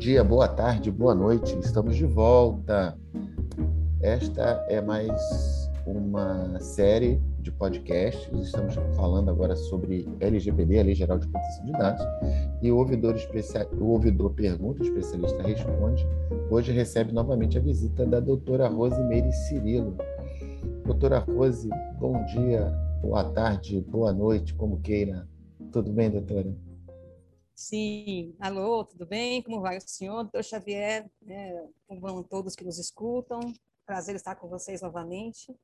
Dia, boa tarde, boa noite. Estamos de volta. Esta é mais uma série de podcasts. Estamos falando agora sobre LGPD, a Lei Geral de Proteção de Dados. E o ouvidor, especial, o ouvidor pergunta, o especialista responde. Hoje recebe novamente a visita da doutora Rosemary Cirilo. Doutora Rose, bom dia, boa tarde, boa noite, como queira. Tudo bem, doutora? Sim, alô, tudo bem? Como vai o senhor, doutor Xavier? É, como vão todos que nos escutam? Prazer estar com vocês novamente.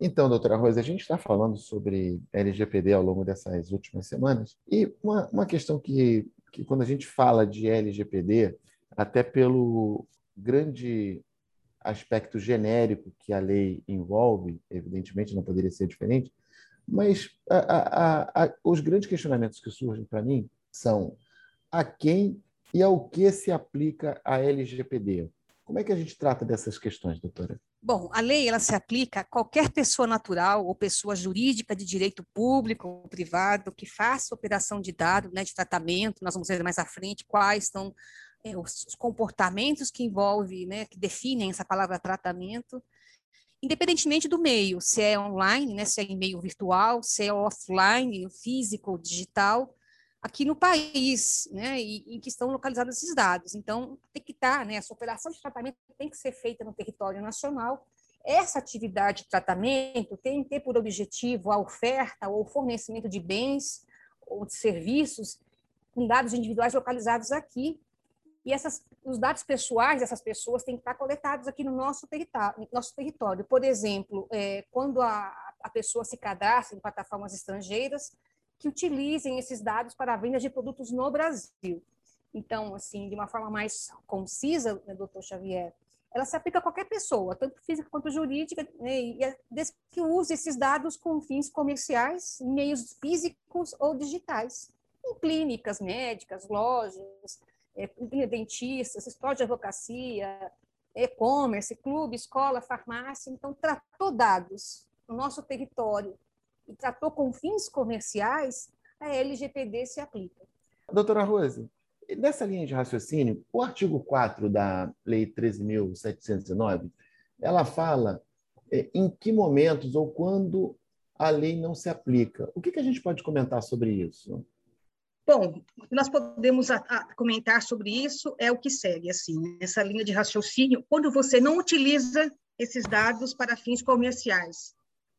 Então, doutora Rosa, a gente está falando sobre LGPD ao longo dessas últimas semanas, e uma, uma questão que, que, quando a gente fala de LGPD, até pelo grande aspecto genérico que a lei envolve, evidentemente não poderia ser diferente, mas a, a, a, os grandes questionamentos que surgem para mim são a quem e ao que se aplica a LGPD. Como é que a gente trata dessas questões, doutora? Bom, a lei ela se aplica a qualquer pessoa natural ou pessoa jurídica de direito público ou privado que faça operação de dado, né, de tratamento. Nós vamos ver mais à frente quais são é, os comportamentos que envolvem, né, que definem essa palavra tratamento, independentemente do meio, se é online, né, se é em meio virtual, se é offline, físico digital aqui no país, né, e, em que estão localizados esses dados. Então, tem que estar, né, essa operação de tratamento tem que ser feita no território nacional. Essa atividade de tratamento tem que ter por objetivo a oferta ou fornecimento de bens ou de serviços com dados individuais localizados aqui. E essas, os dados pessoais dessas pessoas têm que estar coletados aqui no nosso território. Nosso território. Por exemplo, é, quando a, a pessoa se cadastra em plataformas estrangeiras, que utilizem esses dados para a venda de produtos no Brasil. Então, assim, de uma forma mais concisa, né, doutor Xavier, ela se aplica a qualquer pessoa, tanto física quanto jurídica, né, e é desde que use esses dados com fins comerciais, meios físicos ou digitais, em clínicas médicas, lojas, é, dentistas, escritório de advocacia, e-commerce, clube, escola, farmácia. Então, tratou dados no nosso território e tratou com fins comerciais, a LGPD se aplica. Doutora Rose, nessa linha de raciocínio, o artigo 4 da Lei 13.709, ela fala é, em que momentos ou quando a lei não se aplica. O que, que a gente pode comentar sobre isso? Bom, nós podemos a, a comentar sobre isso é o que segue, assim, essa linha de raciocínio, quando você não utiliza esses dados para fins comerciais,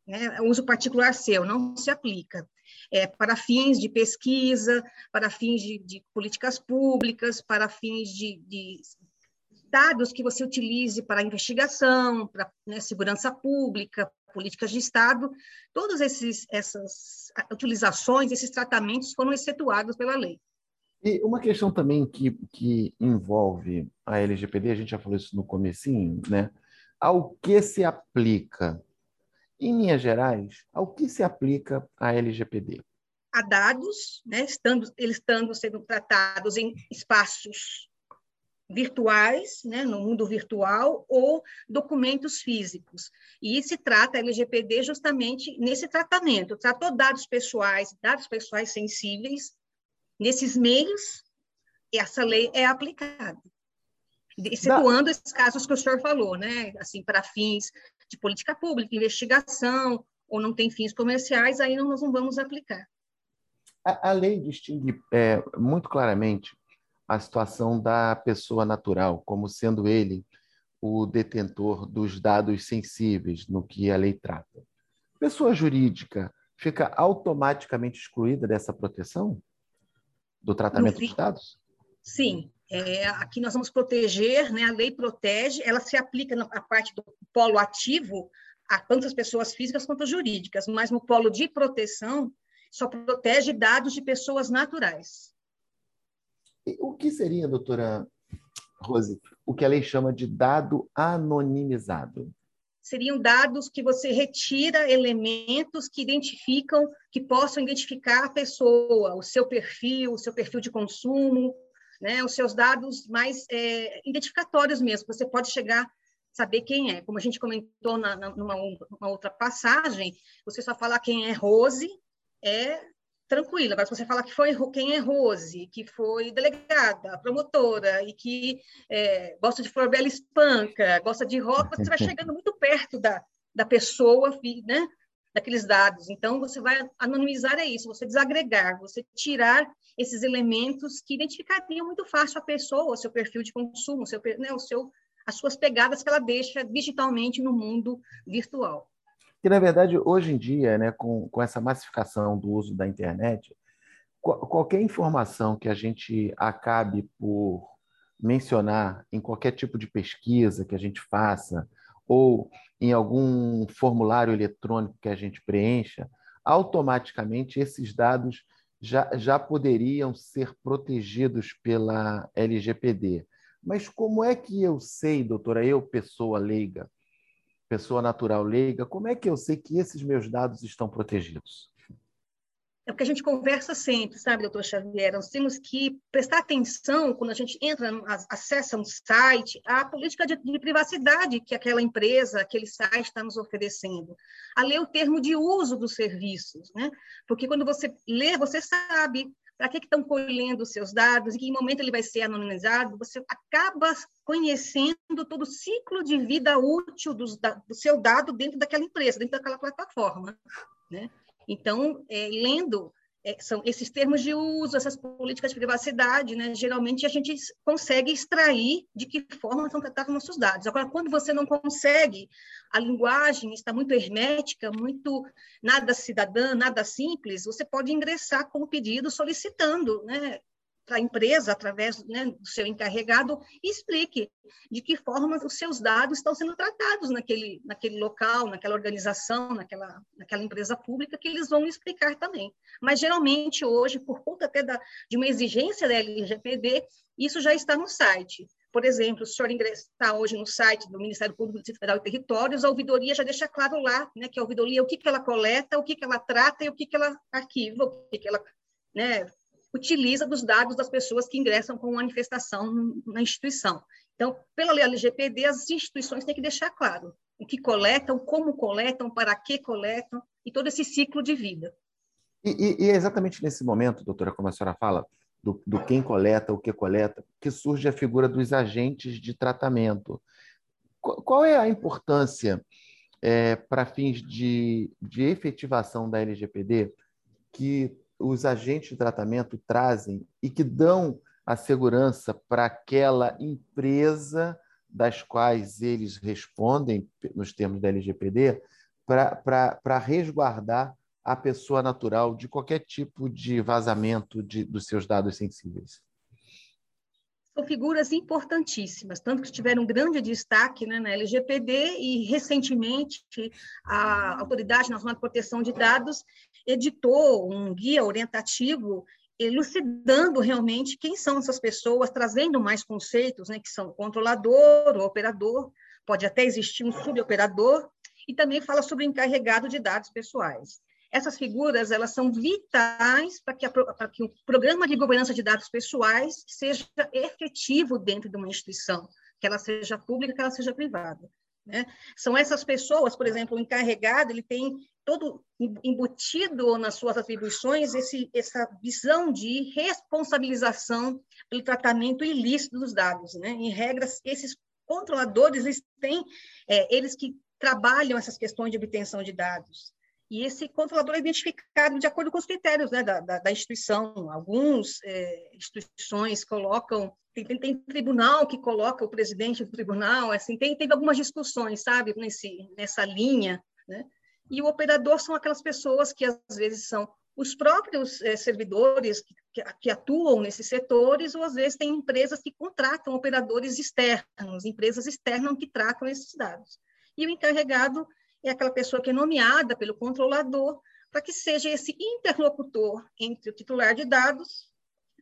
né, uso particular seu, não se aplica. É, para fins de pesquisa, para fins de, de políticas públicas, para fins de, de, dados que você utilize para investigação, para né, segurança pública, políticas de Estado, todas esses, essas utilizações, esses tratamentos foram excetuados pela lei. E uma questão também que, que envolve a LGPD, a gente já falou isso no comecinho, né? Ao que se aplica em linhas gerais, ao que se aplica a LGPD? A dados, né, estando, eles estando sendo tratados em espaços virtuais, né, no mundo virtual, ou documentos físicos. E se trata a LGPD justamente nesse tratamento. Tratou dados pessoais, dados pessoais sensíveis, nesses meios, essa lei é aplicada. Excetuando esses casos que o senhor falou, né? Assim, para fins de política pública, investigação, ou não tem fins comerciais, aí nós não vamos aplicar. A, a lei distingue é, muito claramente a situação da pessoa natural, como sendo ele o detentor dos dados sensíveis no que a lei trata. Pessoa jurídica fica automaticamente excluída dessa proteção do tratamento dos dados? Sim, é, aqui nós vamos proteger, né, a lei protege, ela se aplica na parte do polo ativo a tantas pessoas físicas quanto jurídicas, mas no polo de proteção só protege dados de pessoas naturais. E o que seria, doutora Rose, o que a lei chama de dado anonimizado? Seriam dados que você retira elementos que identificam, que possam identificar a pessoa, o seu perfil, o seu perfil de consumo, né, os seus dados mais é, identificatórios mesmo. Você pode chegar saber quem é. Como a gente comentou na, na, numa outra passagem, você só falar quem é Rose, é tranquilo. Agora, se você falar que foi quem é Rose, que foi delegada, promotora, e que é, gosta de flor bela espanca, gosta de rock, você vai chegando muito perto da, da pessoa, né? daqueles dados. Então, você vai anonimizar é isso, você desagregar, você tirar esses elementos que identificariam muito fácil a pessoa, o seu perfil de consumo, o seu, né, o seu, as suas pegadas que ela deixa digitalmente no mundo virtual. Que, na verdade, hoje em dia, né, com, com essa massificação do uso da internet, qualquer informação que a gente acabe por mencionar em qualquer tipo de pesquisa que a gente faça, ou em algum formulário eletrônico que a gente preencha, automaticamente esses dados já, já poderiam ser protegidos pela LGPD. Mas como é que eu sei, doutora, eu, pessoa leiga, pessoa natural leiga, como é que eu sei que esses meus dados estão protegidos? É o que a gente conversa sempre, sabe, doutor Xavier? Nós temos que prestar atenção quando a gente entra, acessa um site, a política de, de privacidade que aquela empresa, aquele site está nos oferecendo, a ler o termo de uso dos serviços, né? Porque quando você lê, você sabe para que estão colhendo os seus dados, em que momento ele vai ser anonimizado, você acaba conhecendo todo o ciclo de vida útil do seu dado dentro daquela empresa, dentro daquela plataforma, né? Então, é, lendo é, são esses termos de uso, essas políticas de privacidade, né? geralmente a gente consegue extrair de que forma são tratados nossos dados. Agora, quando você não consegue, a linguagem está muito hermética, muito nada cidadã, nada simples, você pode ingressar com o pedido solicitando né? Para a empresa, através né, do seu encarregado, explique de que forma os seus dados estão sendo tratados naquele, naquele local, naquela organização, naquela, naquela empresa pública, que eles vão explicar também. Mas, geralmente, hoje, por conta até da, de uma exigência da LGPD, isso já está no site. Por exemplo, se o senhor ingressar hoje no site do Ministério Público do Distrito Federal e Territórios, a ouvidoria já deixa claro lá, né, que a ouvidoria, o que, que ela coleta, o que, que ela trata e o que, que ela arquiva, o que, que ela né, utiliza dos dados das pessoas que ingressam com manifestação na instituição. Então, pela lei LGPD, as instituições têm que deixar claro o que coletam, como coletam, para que coletam, e todo esse ciclo de vida. E, e, e é exatamente nesse momento, doutora, como a senhora fala, do, do, quem coleta, o que coleta, que surge a figura dos agentes de tratamento. Qual, qual é a importância é, para fins de, de efetivação da LGPD que os agentes de tratamento trazem e que dão a segurança para aquela empresa das quais eles respondem, nos termos da LGPD, para resguardar a pessoa natural de qualquer tipo de vazamento de, dos seus dados sensíveis. São figuras importantíssimas, tanto que tiveram grande destaque né, na LGPD e, recentemente, a Autoridade Nacional de Proteção de Dados editou um guia orientativo elucidando realmente quem são essas pessoas, trazendo mais conceitos, né, que são controlador, o operador, pode até existir um suboperador, e também fala sobre encarregado de dados pessoais. Essas figuras elas são vitais para que, que o programa de governança de dados pessoais seja efetivo dentro de uma instituição, que ela seja pública, que ela seja privada. Né? São essas pessoas, por exemplo, o encarregado, ele tem todo embutido nas suas atribuições esse, essa visão de responsabilização pelo tratamento ilícito dos dados. Né? Em regras, esses controladores, eles têm, é, eles que trabalham essas questões de obtenção de dados. E esse controlador é identificado de acordo com os critérios né, da, da, da, instituição. Algumas é, instituições colocam, tem, tem, tem, tribunal que coloca o presidente do tribunal, assim, tem, tem algumas discussões, sabe, nesse, nessa linha. Né? E o operador são aquelas pessoas que às vezes são os próprios é, servidores que, que, atuam nesses setores, ou às vezes tem empresas que contratam operadores externos, empresas externas que tratam esses dados. E o encarregado é aquela pessoa que é nomeada pelo controlador para que seja esse interlocutor entre o titular de dados,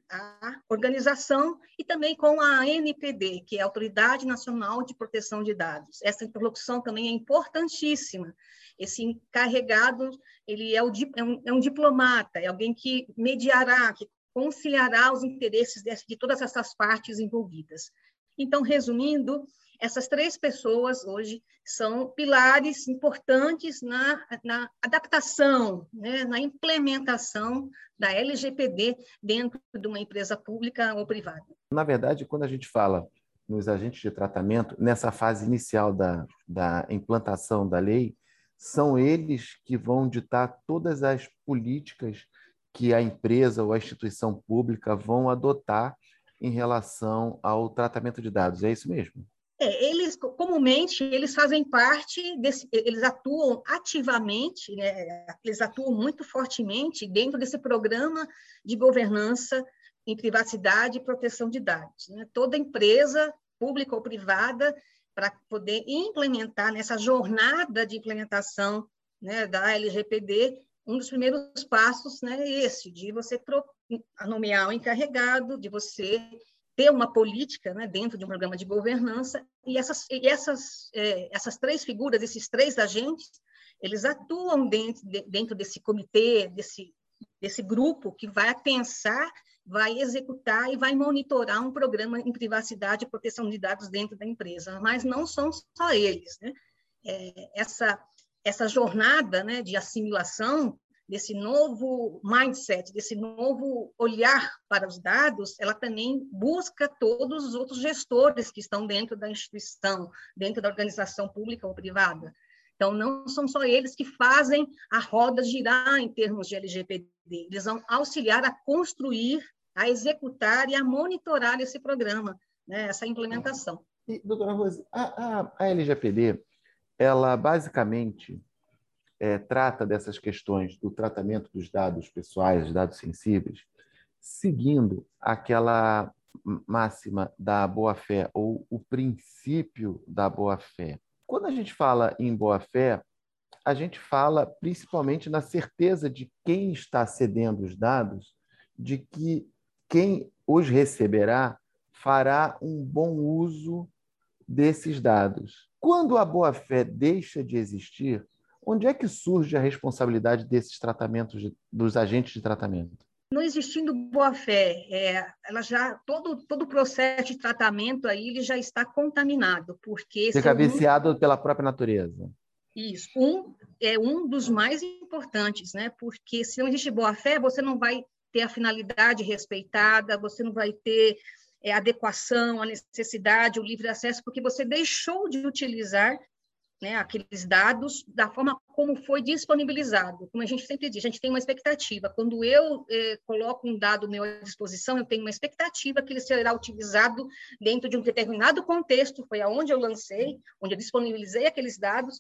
a organização e também com a ANPD, que é a Autoridade Nacional de Proteção de Dados. Essa interlocução também é importantíssima. Esse encarregado, ele é, o, é, um, é um diplomata, é alguém que mediará, que conciliará os interesses de, de todas essas partes envolvidas. Então, resumindo, essas três pessoas hoje são pilares importantes na, na adaptação, né, na implementação da LGPD dentro de uma empresa pública ou privada. Na verdade, quando a gente fala nos agentes de tratamento, nessa fase inicial da, da implantação da lei, são eles que vão ditar todas as políticas que a empresa ou a instituição pública vão adotar em relação ao tratamento de dados. É isso mesmo? É, eles comumente eles fazem parte desse, eles atuam ativamente, né, eles atuam muito fortemente dentro desse programa de governança em privacidade e proteção de dados. Né? Toda empresa, pública ou privada, para poder implementar nessa jornada de implementação né, da LGPD, um dos primeiros passos né, é esse, de você nomear o encarregado, de você ter uma política né, dentro de um programa de governança, e essas, e essas, é, essas três figuras, esses três agentes, eles atuam dentro, de, dentro desse comitê, desse, desse grupo que vai pensar, vai executar e vai monitorar um programa em privacidade e proteção de dados dentro da empresa. Mas não são só eles. Né? É, essa, essa jornada né, de assimilação desse novo mindset, desse novo olhar para os dados, ela também busca todos os outros gestores que estão dentro da instituição, dentro da organização pública ou privada. Então, não são só eles que fazem a roda girar em termos de LGPD, eles vão auxiliar a construir, a executar e a monitorar esse programa, né, essa implementação. E, doutora Rose, a, a, a LGPD, ela basicamente é, trata dessas questões do tratamento dos dados pessoais, dados sensíveis, seguindo aquela máxima da boa-fé ou o princípio da boa-fé. Quando a gente fala em boa-fé, a gente fala principalmente na certeza de quem está cedendo os dados, de que quem os receberá fará um bom uso desses dados. Quando a boa-fé deixa de existir, Onde é que surge a responsabilidade desses tratamentos, dos agentes de tratamento? Não existindo boa-fé, é, ela já todo todo o processo de tratamento aí ele já está contaminado, porque fica viciado um... pela própria natureza. Isso, um é um dos mais importantes, né? Porque se não existe boa-fé, você não vai ter a finalidade respeitada, você não vai ter é, adequação, a necessidade, o livre acesso, porque você deixou de utilizar né, aqueles dados da forma como foi disponibilizado. Como a gente sempre diz, a gente tem uma expectativa. Quando eu eh, coloco um dado meu à disposição, eu tenho uma expectativa que ele será utilizado dentro de um determinado contexto, foi aonde eu lancei, onde eu disponibilizei aqueles dados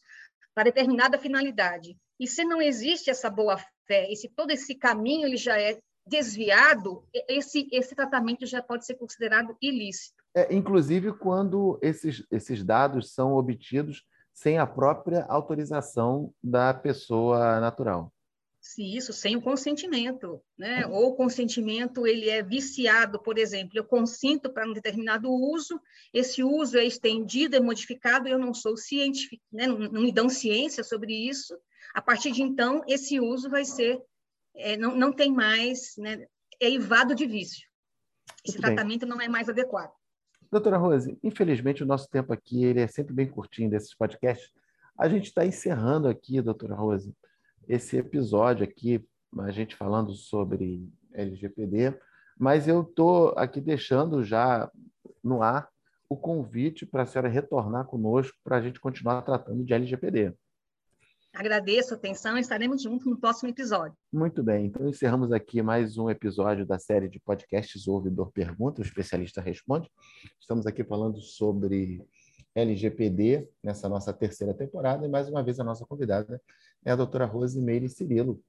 para determinada finalidade. E se não existe essa boa fé, e se todo esse caminho ele já é desviado, esse, esse tratamento já pode ser considerado ilícito. É, inclusive quando esses, esses dados são obtidos sem a própria autorização da pessoa natural. Se isso sem o consentimento, né? Ou o consentimento ele é viciado, por exemplo, eu consinto para um determinado uso, esse uso é estendido, é modificado, eu não sou científico, né? não, não me dão ciência sobre isso. A partir de então, esse uso vai ser é, não, não tem mais, né? É evado de vício. Esse Muito tratamento bem. não é mais adequado. Doutora Rose, infelizmente o nosso tempo aqui ele é sempre bem curtinho desses podcasts. A gente está encerrando aqui, doutora Rose, esse episódio aqui, a gente falando sobre LGPD, mas eu estou aqui deixando já no ar o convite para a senhora retornar conosco para a gente continuar tratando de LGPD. Agradeço a atenção e estaremos juntos no próximo episódio. Muito bem, então encerramos aqui mais um episódio da série de podcasts O Ouvidor Pergunta, o especialista responde. Estamos aqui falando sobre LGPD nessa nossa terceira temporada e mais uma vez a nossa convidada é a doutora Rosimeire Cirilo.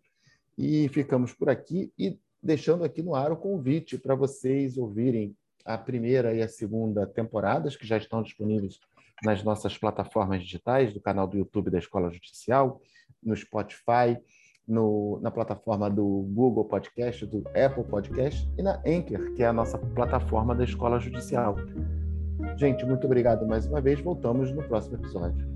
E ficamos por aqui e deixando aqui no ar o convite para vocês ouvirem a primeira e a segunda temporadas que já estão disponíveis nas nossas plataformas digitais, do canal do YouTube da Escola Judicial, no Spotify, no, na plataforma do Google Podcast, do Apple Podcast e na Anchor, que é a nossa plataforma da Escola Judicial. Gente, muito obrigado mais uma vez. Voltamos no próximo episódio.